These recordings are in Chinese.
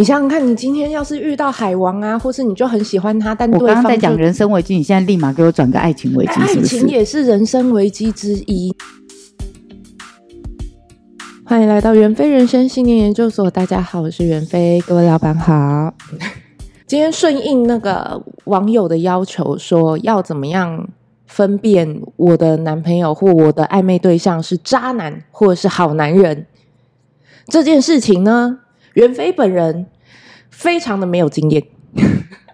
你想想看，你今天要是遇到海王啊，或是你就很喜欢他，但对方我刚刚在讲人生危机，你现在立马给我转个爱情危机，是是？爱情也是人生危机之一。欢迎来到袁飞人生信念研究所，大家好，我是袁飞，各位老板好。今天顺应那个网友的要求，说要怎么样分辨我的男朋友或我的暧昧对象是渣男或者是好男人这件事情呢？袁飞本人非常的没有经验，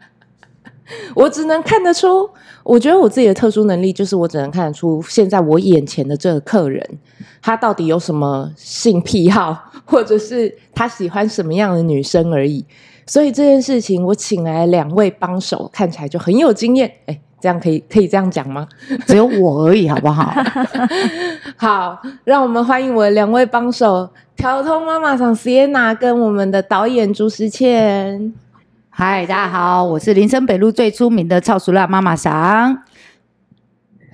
我只能看得出，我觉得我自己的特殊能力就是我只能看得出，现在我眼前的这个客人，他到底有什么性癖好，或者是他喜欢什么样的女生而已。所以这件事情，我请来两位帮手，看起来就很有经验。哎，这样可以可以这样讲吗？只有我而已，好不好？好，让我们欢迎我的两位帮手。调通妈妈桑 Sienna 跟我们的导演朱思倩，嗨，大家好，我是林森北路最出名的超熟辣妈妈桑。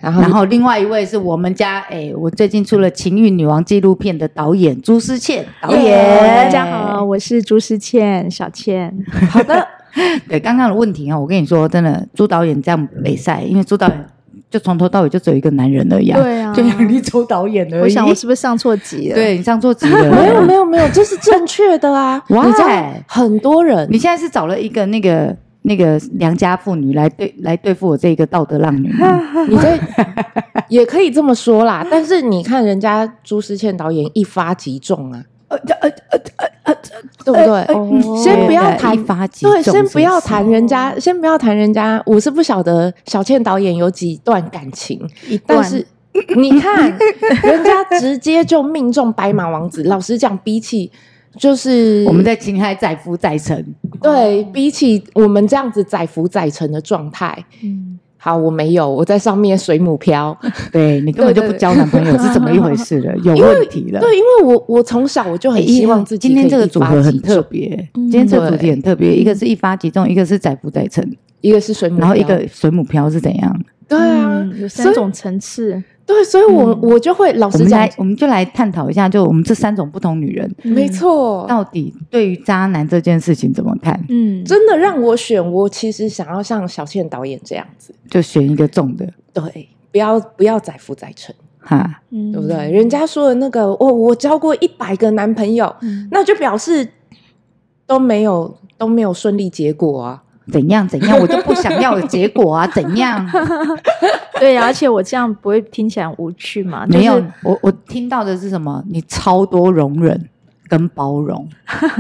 然后，然后另外一位是我们家，哎，我最近出了《情欲女王》纪录片的导演朱思倩导演。大家好，我是朱思倩，小倩。好的，对，刚刚的问题啊，我跟你说，真的，朱导演这样没赛，因为朱导演。就从头到尾就只有一个男人而已，对啊，就杨丽洲导演而已。我想我是不是上错集了？对，你上错集了。没有没有没有，这是正确的啊！哇，很多人，你现在是找了一个那个那个良家妇女来对来对付我这个道德浪女吗？你这也可以这么说啦。但是你看人家朱思倩导演一发即中啊。呃呃呃呃呃，对不对？哦、先不要谈，对，先不要谈人家，哦、先不要谈人家。我是不晓得小倩导演有几段感情，段但是你看 人家直接就命中白马王子。老实讲，比起就是我们在情海载浮载沉，对比起我们这样子载浮载沉的状态，嗯。好，我没有，我在上面水母漂。对，你根本就不交男朋友，是怎么一回事了？有问题了。对，因为我我从小我就很希望自己。今天这个组合很特别，今天这个主题很特别，一个是一发即中，一个是载浮载沉，一个是水母，然后一个水母漂是怎样？对啊，有三种层次。对，所以我我就会老实讲，我们就来探讨一下，就我们这三种不同女人，没错，到底对于渣男这件事情怎么看？嗯，真的让我选，我其实想要像小倩导演这样子，就选一个重的，对，不要不要载浮载沉，哈，对不对？人家说的那个，我，我交过一百个男朋友，那就表示都没有都没有顺利结果啊。怎样怎样，我就不想要的结果啊！怎样？对啊，而且我这样不会听起来无趣嘛？没有，我我听到的是什么？你超多容忍跟包容，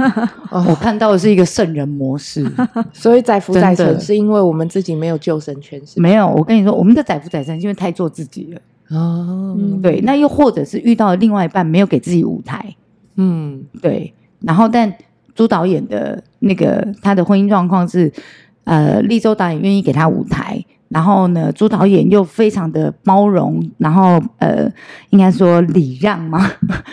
我看到的是一个圣人模式。所以载福载沉是因为我们自己没有救生圈，是没有。我跟你说，我们的载福载沉因为太做自己了。哦，对，那又或者是遇到了另外一半没有给自己舞台。嗯，对。然后，但朱导演的那个他的婚姻状况是。呃，立州导演愿意给他舞台，然后呢，朱导演又非常的包容，然后呃，应该说礼让嘛？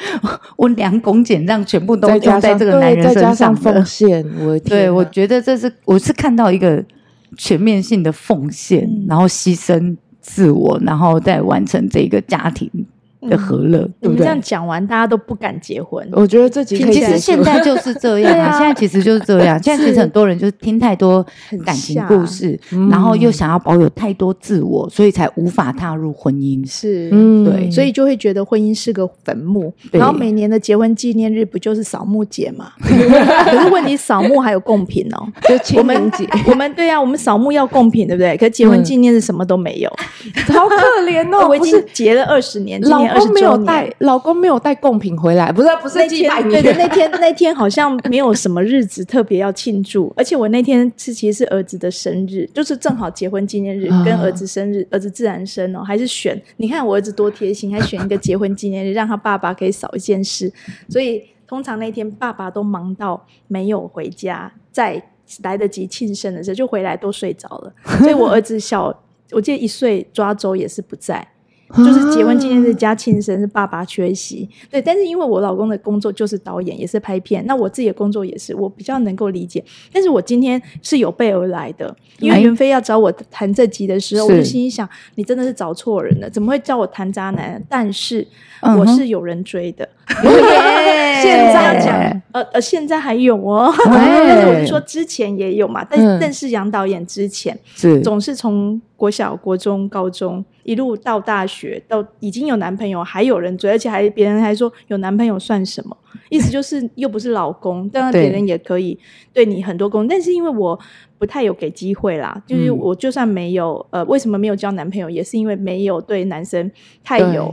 温良恭俭让，全部都用在这个男人身上，再加上奉献。我对，我觉得这是我是看到一个全面性的奉献，嗯、然后牺牲自我，然后再完成这个家庭。的和乐，你们这样讲完，大家都不敢结婚。我觉得这几其实现在就是这样啊，现在其实就是这样。现在其实很多人就是听太多感情故事，然后又想要保有太多自我，所以才无法踏入婚姻。是，嗯，对，所以就会觉得婚姻是个坟墓。然后每年的结婚纪念日不就是扫墓节吗？可是问题扫墓还有贡品哦，就我们我们对啊，我们扫墓要贡品，对不对？可是结婚纪念日什么都没有，好可怜哦！我已经结了二十年，今年。老公没有带，老公没有带贡品回来，不是不是那天，对对，那天那天好像没有什么日子特别要庆祝，而且我那天是其实是儿子的生日，就是正好结婚纪念日跟儿子生日，儿子自然生哦，还是选，你看我儿子多贴心，还选一个结婚纪念日，让他爸爸可以少一件事，所以通常那天爸爸都忙到没有回家，在来得及庆生的时候就回来都睡着了，所以我儿子小，我记得一岁抓周也是不在。就是结婚纪念日加庆生是爸爸缺席。对，但是因为我老公的工作就是导演，也是拍片，那我自己的工作也是，我比较能够理解。但是我今天是有备而来的，因为袁飞要找我谈这集的时候，我就心里想，你真的是找错人了，怎么会叫我谈渣男？但是我是有人追的。现在讲，呃呃，现在还有哦，但是我是说之前也有嘛，但但是杨导演之前是总是从国小、国中、高中一路到大学，到已经有男朋友，还有人追，而且还别人还说有男朋友算什么？意思就是又不是老公，当然别人也可以对你很多功，但是因为我不太有给机会啦，就是我就算没有，呃，为什么没有交男朋友，也是因为没有对男生太有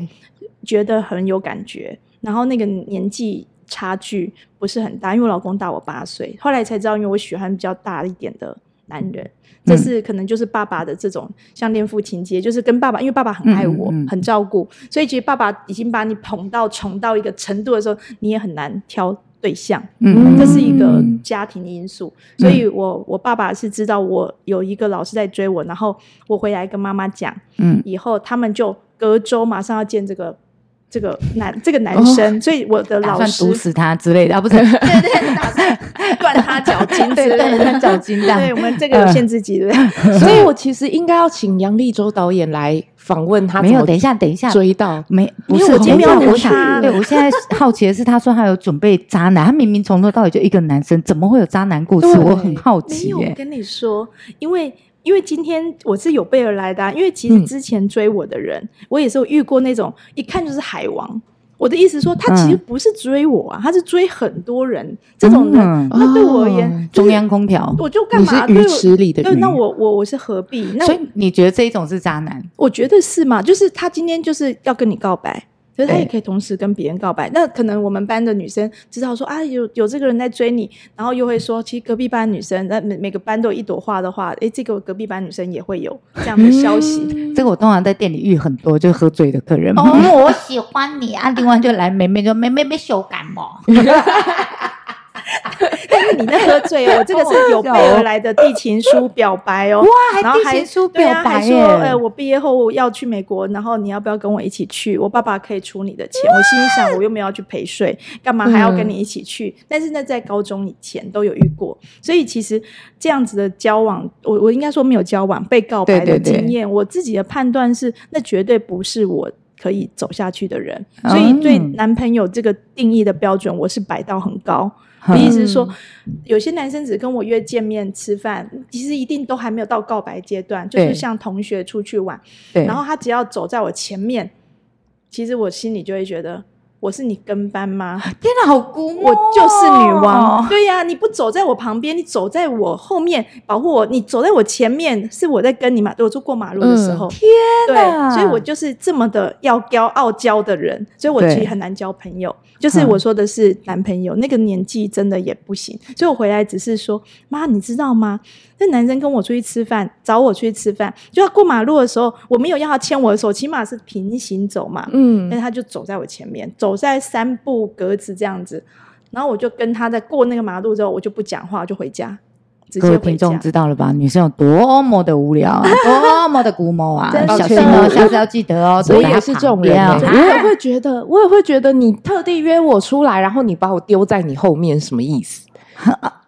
觉得很有感觉。然后那个年纪差距不是很大，因为我老公大我八岁。后来才知道，因为我喜欢比较大一点的男人，嗯、这是可能就是爸爸的这种像恋父情结，就是跟爸爸，因为爸爸很爱我，嗯嗯、很照顾，所以其实爸爸已经把你捧到宠到一个程度的时候，你也很难挑对象。嗯，这是一个家庭因素。嗯、所以我我爸爸是知道我有一个老师在追我，然后我回来跟妈妈讲，嗯，以后他们就隔周马上要见这个。这个男这个男生，哦、所以我的老师毒死他之类的，啊、不是？对对，打算 断他脚筋之类的，断他脚筋。对，我们这个有限制级，的。所以我其实应该要请杨力州导演来访问他。没有，等一下，等一下，追到没？不是，我今天没有等他。对，我现在好奇的是，他说他有准备渣男，他明明从头到尾就一个男生，怎么会有渣男故事？我很好奇。没有，我跟你说，因为。因为今天我是有备而来的，啊，因为其实之前追我的人，嗯、我也是有遇过那种一看就是海王。我的意思说，他其实不是追我啊，嗯、他是追很多人。这种人，嗯、那对我而言，哦就是、中央空调，我就干嘛？鱼池里的鱼对，那我我我是何必？那所以你觉得这一种是渣男？我觉得是嘛，就是他今天就是要跟你告白。所以他也可以同时跟别人告白。那可能我们班的女生知道说啊，有有这个人在追你，然后又会说，其实隔壁班女生，那每每个班都有一朵花的话，诶，这个隔壁班女生也会有这样的消息。嗯、这个我通常在店里遇很多，就喝醉的客人。哦，我喜欢你啊！另外就来妹妹就妹妹没羞感冒。你那喝醉哦，这个是有备而来的递情书表白哦，哇，还递情书表白，还说，呃，我毕业后要去美国，然后你要不要跟我一起去？我爸爸可以出你的钱。我心里想，我又没有要去陪睡，干嘛还要跟你一起去？但是那在高中以前都有遇过，所以其实这样子的交往，我我应该说没有交往，被告白的经验，我自己的判断是，那绝对不是我可以走下去的人。所以对男朋友这个定义的标准，我是摆到很高。我意思是说，有些男生只跟我约见面吃饭，其实一定都还没有到告白阶段，就是像同学出去玩，对然后他只要走在我前面，其实我心里就会觉得。我是你跟班吗？天哪，好孤僻！我就是女王。对呀、啊，你不走在我旁边，你走在我后面保护我，你走在我前面，是我在跟你嘛？对，我就过马路的时候，嗯、天哪！对，所以我就是这么的要骄傲娇的人，所以我其实很难交朋友。就是我说的是男朋友，嗯、那个年纪真的也不行。所以我回来只是说，妈，你知道吗？那男生跟我出去吃饭，找我出去吃饭，就要过马路的时候，我没有要他牵我的手，起码是平行走嘛。嗯，但是他就走在我前面，走在三步格子这样子，然后我就跟他在过那个马路之后，我就不讲话，就回家。直接回家。各位听众知道了吧？女生有多么的无聊，多么的龟毛啊！小心哦，下次要记得哦。我也是这种人，我也会觉得，我也会觉得你特地约我出来，然后你把我丢在你后面，什么意思？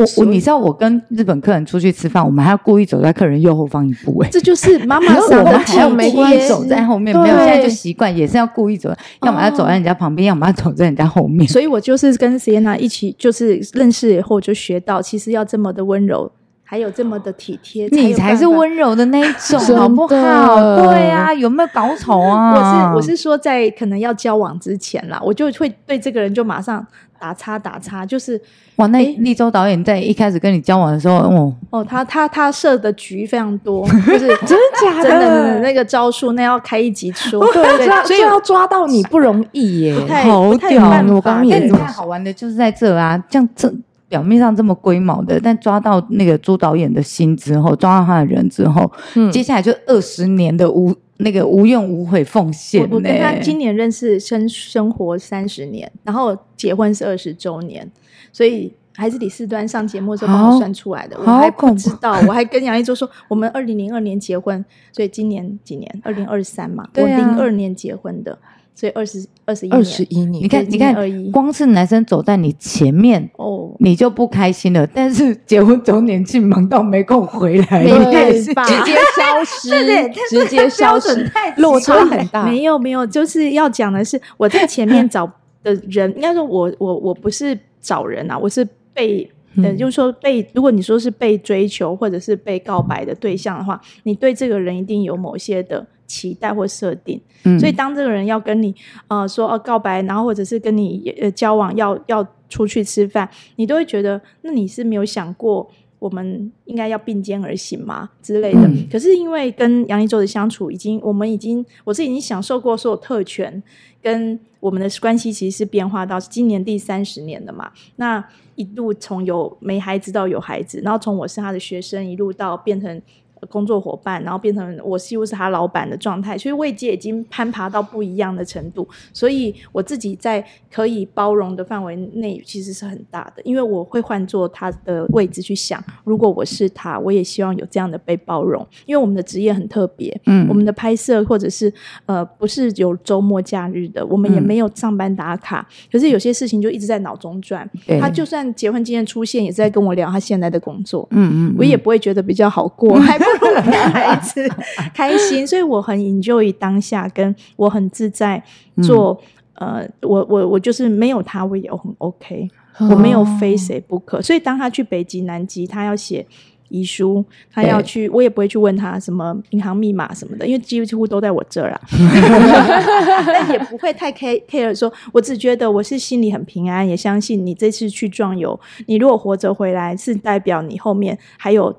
我我你知道我跟日本客人出去吃饭，我们还要故意走在客人右后方一步，哎，这就是妈妈桑的体贴。走在后面没有，现在就习惯，也是要故意走，要么要走在人家旁边，要么要走在人家后面。所以我就是跟 Sienna 一起，就是认识以后就学到，其实要这么的温柔，还有这么的体贴，你才是温柔的那一种，好不好？对啊，有没有搞错啊？我是我是说，在可能要交往之前啦，我就会对这个人就马上。打叉打叉，就是哇！那立州导演在一开始跟你交往的时候，哦哦，他他他设的局非常多，就是 真的假的？真的那个招数，那要开一集说，对对，所以要抓到你不容易耶，好屌！我刚刚也太好玩的就是在这啊，这样这表面上这么龟毛的，但抓到那个朱导演的心之后，抓到他的人之后，嗯，接下来就二十年的无。那个无怨无悔奉献。我跟他今年认识生生活三十年，然后结婚是二十周年，所以还是李四端上节目的时候帮我算出来的，我还不知道，我还跟杨一舟说，我们二零零二年结婚，所以今年几年？二零二三嘛，我零二年结婚的。所以二十二十一二十一年，你看你看，光是男生走在你前面哦，你就不开心了。但是结婚周年庆忙到没空回来，没办法，直接消失，直接消失，落差很大。没有没有，就是要讲的是，我在前面找的人，应该说我我我不是找人啊，我是被呃，就是说被，如果你说是被追求或者是被告白的对象的话，你对这个人一定有某些的。期待或设定，嗯、所以当这个人要跟你呃说哦告白，然后或者是跟你呃交往，要要出去吃饭，你都会觉得那你是没有想过我们应该要并肩而行吗之类的？嗯、可是因为跟杨一舟的相处，已经我们已经我是已经享受过所有特权，跟我们的关系其实是变化到今年第三十年的嘛。那一路从有没孩子到有孩子，然后从我是他的学生，一路到变成。工作伙伴，然后变成我几乎是他老板的状态，所以位阶已经攀爬到不一样的程度。所以我自己在可以包容的范围内，其实是很大的。因为我会换做他的位置去想，如果我是他，我也希望有这样的被包容。因为我们的职业很特别，嗯，我们的拍摄或者是呃，不是有周末假日的，我们也没有上班打卡。嗯、可是有些事情就一直在脑中转。他就算结婚经验出现，也是在跟我聊他现在的工作。嗯，嗯嗯，我也不会觉得比较好过，还不。孩子 开心，所以我很 enjoy 当下，跟我很自在做。嗯、呃，我我我就是没有他，我也很 OK。哦、我没有非谁不可，所以当他去北极、南极，他要写遗书，他要去，我也不会去问他什么银行密码什么的，因为几乎都在我这儿啊。但也不会太 care care 说，我只觉得我是心里很平安，也相信你这次去壮游，你如果活着回来，是代表你后面还有。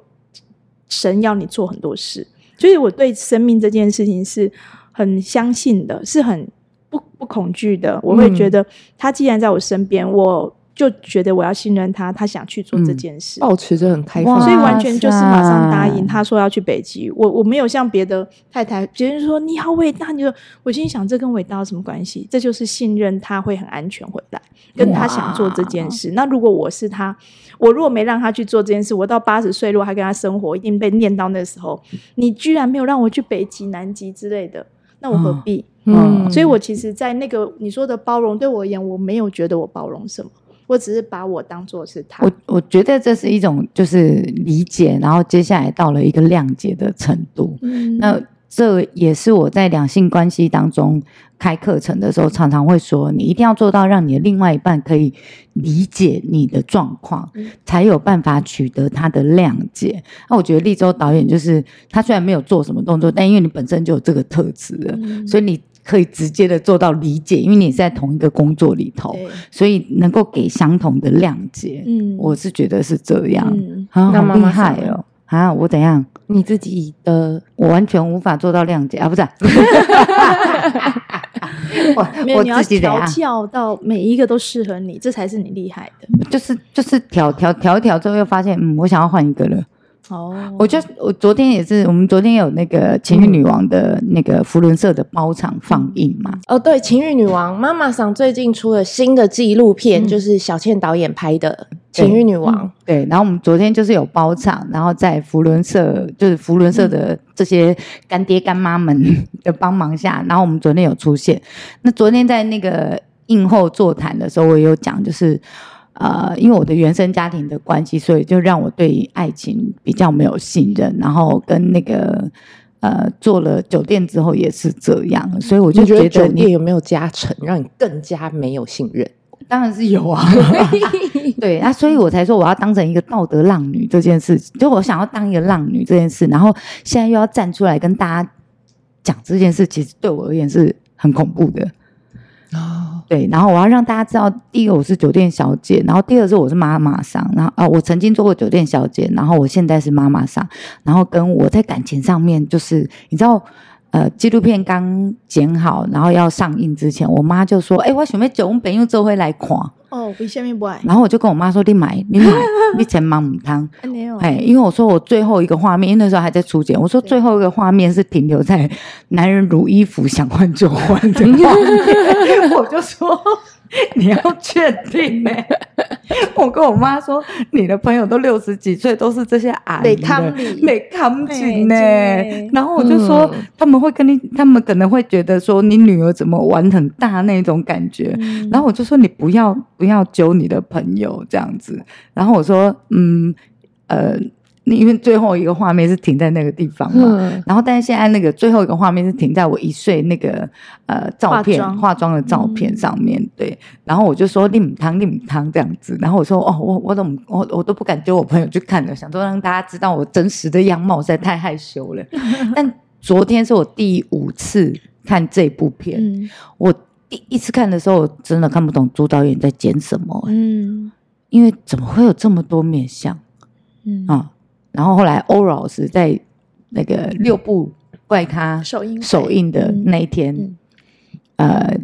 神要你做很多事，所以我对生命这件事情是很相信的，是很不不恐惧的。我会觉得他既然在我身边，我就觉得我要信任他，他想去做这件事，保持着很开放，所以完全就是马上答应他说要去北极。我我没有像别的太太，别人说你好伟大，你就我心想这跟伟大有什么关系？这就是信任他会很安全回来，跟他想做这件事。那如果我是他。我如果没让他去做这件事，我到八十岁如果还跟他生活，一定被念到那时候。你居然没有让我去北极、南极之类的，那我何必？嗯，嗯，所以我其实，在那个你说的包容，对我而言，我没有觉得我包容什么，我只是把我当做是他。我我觉得这是一种就是理解，然后接下来到了一个谅解的程度。嗯，那。这也是我在两性关系当中开课程的时候，常常会说，你一定要做到让你的另外一半可以理解你的状况，才有办法取得他的谅解。那我觉得立州导演就是他虽然没有做什么动作，但因为你本身就有这个特质了，所以你可以直接的做到理解，因为你是在同一个工作里头，所以能够给相同的谅解。嗯，我是觉得是这样，好厉害哦。啊，我怎样？你自己的，我完全无法做到谅解啊！不是，我我自己调教到每一个都适合你，这才是你厉害的。就是就是调调调一调之后，又发现嗯，我想要换一个了。哦，我就我昨天也是，我们昨天有那个《情欲女王》的那个福伦社的包场放映嘛。哦，对，《情欲女王》妈妈桑最近出了新的纪录片，就是小倩导演拍的《情欲女王》。对，然后我们昨天就是有包场，然后在福伦社，就是福伦社的这些干爹干妈们的帮忙下，然后我们昨天有出现。那昨天在那个映后座谈的时候，我也有讲，就是。呃，因为我的原生家庭的关系，所以就让我对爱情比较没有信任。然后跟那个呃做了酒店之后也是这样，所以我就觉得，酒店有没有加成，让你更加没有信任？当然是有啊，对啊，所以我才说我要当成一个道德浪女这件事情，就我想要当一个浪女这件事，然后现在又要站出来跟大家讲这件事，其实对我而言是很恐怖的。对，然后我要让大家知道，第一个我是酒店小姐，然后第二是我是妈妈桑，然后啊，我曾经做过酒店小姐，然后我现在是妈妈桑，然后跟我在感情上面，就是你知道，呃，纪录片刚剪好，然后要上映之前，我妈就说，哎，我准备酒，我们朋友会来看。哦，为什么不爱？然后我就跟我妈说，你买，你买，你钱忙唔汤。有，哎，因为我说我最后一个画面，因为那时候还在初剪，我说最后一个画面是停留在男人如衣服想换就换的画面，我就说。你要确定呢、欸？我跟我妈说，你的朋友都六十几岁，都是这些阿姨的，没看紧呢。然后我就说，嗯、他们会跟你，他们可能会觉得说，你女儿怎么玩很大那种感觉。嗯、然后我就说，你不要不要揪你的朋友这样子。然后我说，嗯，呃。因为最后一个画面是停在那个地方嘛，嗯、然后但是现在那个最后一个画面是停在我一岁那个呃照片化妆。的照片上面，嗯、对，然后我就说你母汤你母汤这样子，然后我说哦我我怎么我我都不敢丢我朋友去看了，想说让大家知道我真实的样貌，实在太害羞了。但昨天是我第五次看这部片，嗯、我第一次看的时候我真的看不懂朱导演在剪什么，嗯，因为怎么会有这么多面相，嗯。啊。然后后来欧老师在那个六部怪咖首映首映的那一天，嗯、呃，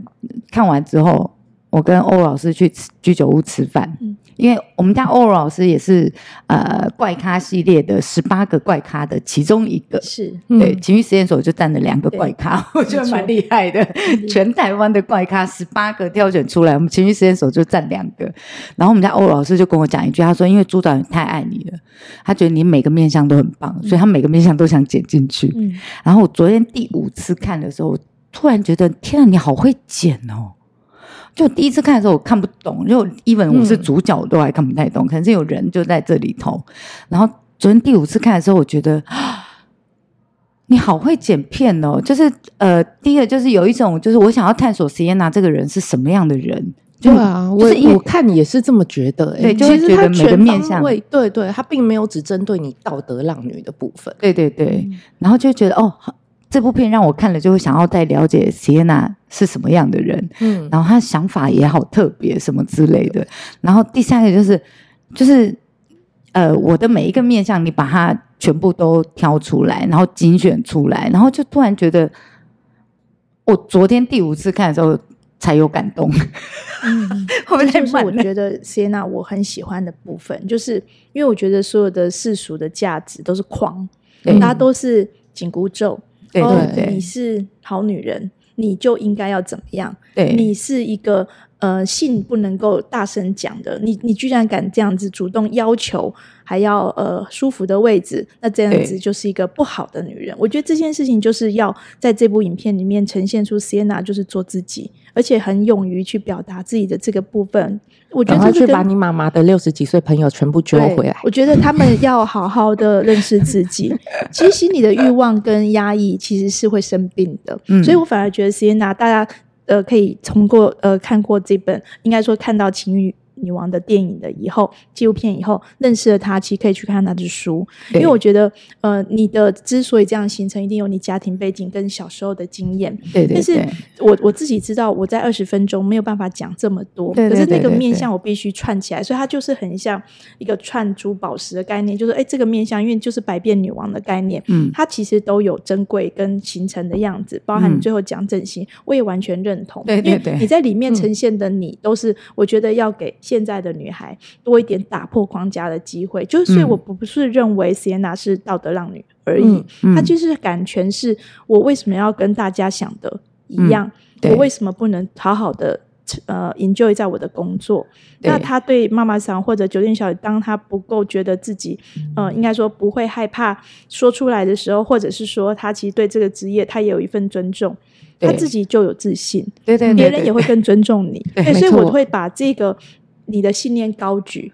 看完之后，我跟欧老师去吃居酒屋吃饭。嗯因为我们家欧老师也是呃怪咖系列的十八个怪咖的其中一个，是对情绪实验所就占了两个怪咖，我觉得蛮厉害的。全台湾的怪咖十八个挑选出来，我们情绪实验所就占两个。然后我们家欧老师就跟我讲一句，他说：“因为朱导演太爱你了，他觉得你每个面相都很棒，所以他每个面相都想剪进去。”嗯，然后我昨天第五次看的时候，突然觉得天啊，你好会剪哦！就第一次看的时候，我看不懂，就 even 我是主角，我都还看不太懂。嗯、可能是有人就在这里头。然后昨天第五次看的时候，我觉得 你好会剪片哦。就是呃，第一个就是有一种，就是我想要探索 Sienna 这个人是什么样的人。对啊，我我看也是这么觉得、欸。对，就是觉得每个面相，对对，他并没有只针对你道德浪女的部分。对对对，嗯、然后就觉得哦。这部片让我看了就会想要再了解谢娜是什么样的人，嗯，然后他想法也好特别，什么之类的。然后第三个就是，就是呃，我的每一个面相，你把它全部都挑出来，然后精选出来，然后就突然觉得，我昨天第五次看的时候才有感动。嗯，后面就是我觉得谢娜我很喜欢的部分，就是因为我觉得所有的世俗的价值都是框，大家都是紧箍咒。对对对，你是好女人，你就应该要怎么样？对，你是一个呃性不能够大声讲的，你你居然敢这样子主动要求，还要呃舒服的位置，那这样子就是一个不好的女人。我觉得这件事情就是要在这部影片里面呈现出 Sienna 就是做自己，而且很勇于去表达自己的这个部分。我觉得他去把你妈妈的六十几岁朋友全部揪回来。我觉得他们要好好的认识自己。其实心里的欲望跟压抑其实是会生病的。嗯，所以我反而觉得 Sienna 大家呃可以通过呃看过这本，应该说看到情欲女王的电影的以后，纪录片以后认识了她，其实可以去看她的书，因为我觉得，呃，你的之所以这样形成，一定有你家庭背景跟小时候的经验。对，对对。但是我我自己知道，我在二十分钟没有办法讲这么多。可是那个面相我必须串起来，所以它就是很像一个串珠宝石的概念，就是哎，这个面相，因为就是百变女王的概念，嗯，它其实都有珍贵跟形成的样子，包含你最后讲整形，嗯、我也完全认同。对对对。你在里面呈现的你，都是我觉得要给。现在的女孩多一点打破框架的机会，就是所以我不是认为 Sienna 是道德浪女而已，她就是敢诠释我为什么要跟大家想的一样，嗯、我为什么不能好好的呃 enjoy 在我的工作？那她对妈妈桑或者酒店小姐，当她不够觉得自己呃应该说不会害怕说出来的时候，或者是说她其实对这个职业她也有一份尊重，她自己就有自信，对对，别人也会更尊重你，对，对，所以我会把这个。你的信念高举。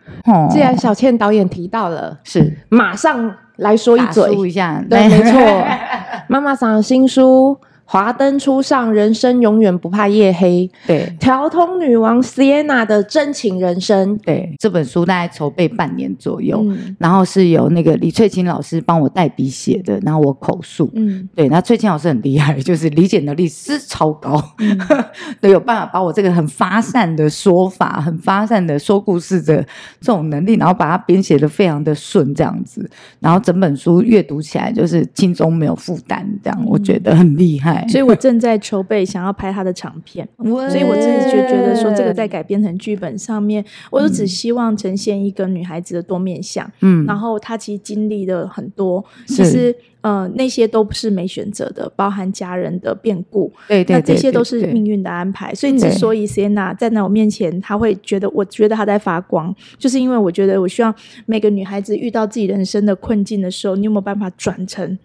既然小倩导演提到了，是马上来说一嘴一下，对，没错，妈妈桑的新书。华灯初上，人生永远不怕夜黑。对，调通女王 Sienna 的真情人生。对，这本书大概筹备半年左右，嗯、然后是由那个李翠琴老师帮我代笔写的，然后我口述。嗯，对，那翠琴老师很厉害，就是理解能力是超高，嗯、对，有办法把我这个很发散的说法、很发散的说故事的这种能力，然后把它编写的非常的顺，这样子，然后整本书阅读起来就是轻松没有负担，这样、嗯、我觉得很厉害。害，所以我正在筹备想要拍他的长片，所以我自己就觉得说这个在改编成剧本上面，我就只希望呈现一个女孩子的多面相，嗯，然后她其实经历了很多，其实。呃，那些都不是没选择的，包含家人的变故，对对，对，对，对，那这些都是命运的安排。所以，之所以 Sienna 站在我面前，她会觉得，我觉得她在发光，就是因为我觉得，我希望每个女孩子遇到自己人生的困境的时候，你有没有办法转成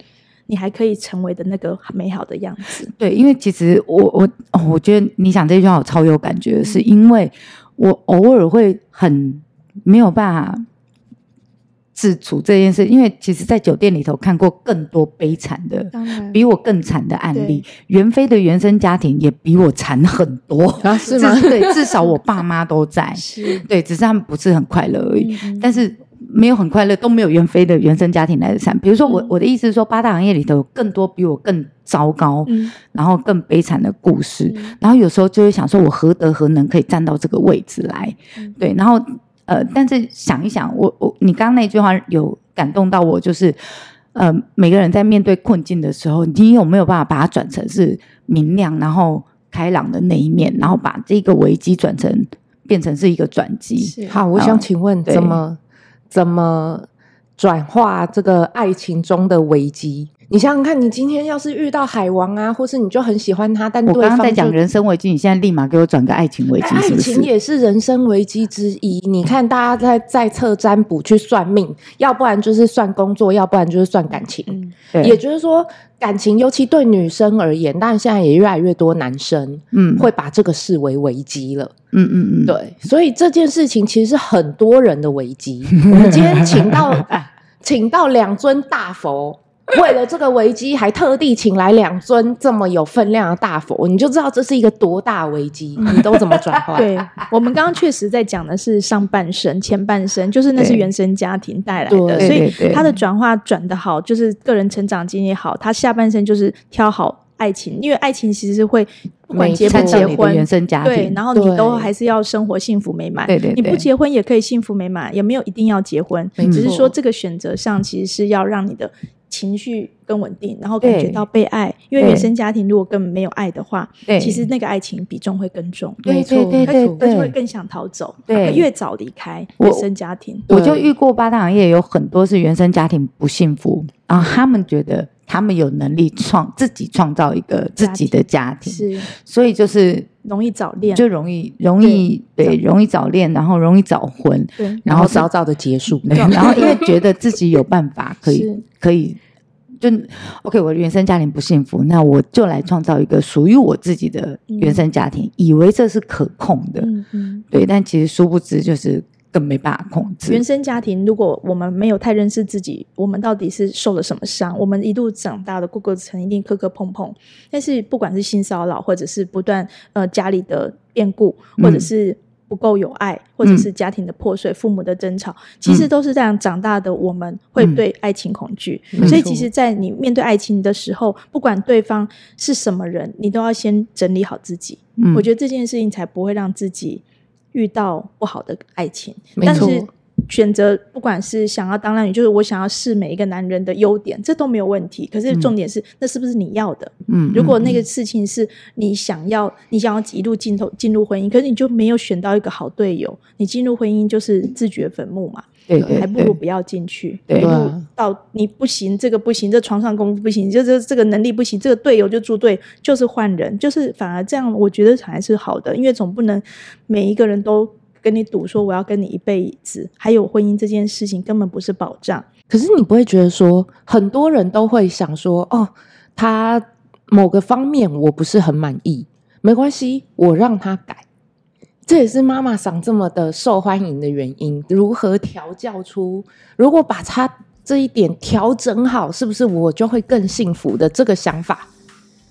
你还可以成为的那个美好的样子？对，因为其实我我哦，我觉得你讲这句话我超有感觉，是因为我偶尔会很没有办法。自处这件事，因为其实，在酒店里头看过更多悲惨的，比我更惨的案例。袁飞的原生家庭也比我惨很多，啊、是吗？对，至少我爸妈都在，是对，只是他们不是很快乐而已。嗯、但是没有很快乐，都没有袁非的原生家庭来的惨。比如说我，我、的意思是说，八大行业里头有更多比我更糟糕，然后更悲惨的故事。然后有时候就会想说，我何德何能可以站到这个位置来？嗯、对，然后。呃，但是想一想，我我你刚刚那句话有感动到我，就是呃，每个人在面对困境的时候，你有没有办法把它转成是明亮，然后开朗的那一面，然后把这个危机转成变成是一个转机？好，我想请问，怎么怎么转化这个爱情中的危机？你想想看，你今天要是遇到海王啊，或是你就很喜欢他，但对方我刚刚在讲人生危机，你现在立马给我转个爱情危机，是不是？爱情也是人生危机之一。你看，大家在在测占卜去算命，要不然就是算工作，要不然就是算感情。嗯，对。也就是说，感情尤其对女生而言，但现在也越来越多男生，嗯，会把这个视为危机了。嗯嗯嗯，对。所以这件事情其实是很多人的危机。我们今天请到 请到两尊大佛。为了这个危机，还特地请来两尊这么有分量的大佛，你就知道这是一个多大危机。你都怎么转化？对，我们刚刚确实在讲的是上半生、前半生，就是那是原生家庭带来的，所以他的转化转的好，就是个人成长经验好。他下半生就是挑好爱情，因为爱情其实是会不管结不结婚，原生家庭对，然后你都还是要生活幸福美满。对对，你不结婚也可以幸福美满，也没有一定要结婚，只是说这个选择上其实是要让你的。情绪更稳定，然后感觉到被爱，因为原生家庭如果根本没有爱的话，对，其实那个爱情比重会更重，对对对对，他就会更想逃走，对，越早离开原生家庭。我就遇过八大行业有很多是原生家庭不幸福，然后他们觉得他们有能力创自己创造一个自己的家庭，是，所以就是容易早恋，就容易容易对，容易早恋，然后容易早婚，然后早早的结束，然后因为觉得自己有办法可以 可以。就 OK，我的原生家庭不幸福，那我就来创造一个属于我自己的原生家庭，嗯、以为这是可控的，嗯嗯、对，但其实殊不知就是更没办法控制。原生家庭，如果我们没有太认识自己，我们到底是受了什么伤？我们一路长大的过过程一定磕磕碰碰，但是不管是性骚扰，或者是不断呃家里的变故，或者是。不够有爱，或者是家庭的破碎、嗯、父母的争吵，其实都是这样长大的。我们会对爱情恐惧，嗯、所以其实，在你面对爱情的时候，不管对方是什么人，你都要先整理好自己。嗯、我觉得这件事情才不会让自己遇到不好的爱情。但是选择不管是想要当男女，就是我想要试每一个男人的优点，这都没有问题。可是重点是，嗯、那是不是你要的？嗯，如果那个事情是你想要，嗯、你想要一路进头进入婚姻，可是你就没有选到一个好队友，你进入婚姻就是自掘坟墓嘛。对，对，对，还不如不要进去。对，到你不行，这个不行，这床上功夫不行，就这这个能力不行，这个队友就猪队，就是换人，就是反而这样，我觉得还是好的，因为总不能每一个人都。跟你赌说我要跟你一辈子，还有婚姻这件事情根本不是保障。可是你不会觉得说，很多人都会想说，哦，他某个方面我不是很满意，没关系，我让他改。这也是妈妈桑这么的受欢迎的原因。如何调教出，如果把他这一点调整好，是不是我就会更幸福的这个想法？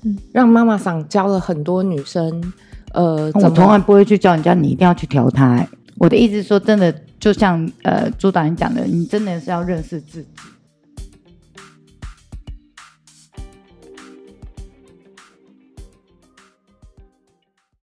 嗯，让妈妈桑教了很多女生。呃，我从来不会去叫人家，你一定要去调他。我的意思是说，真的，就像呃朱导演讲的，你真的是要认识自己。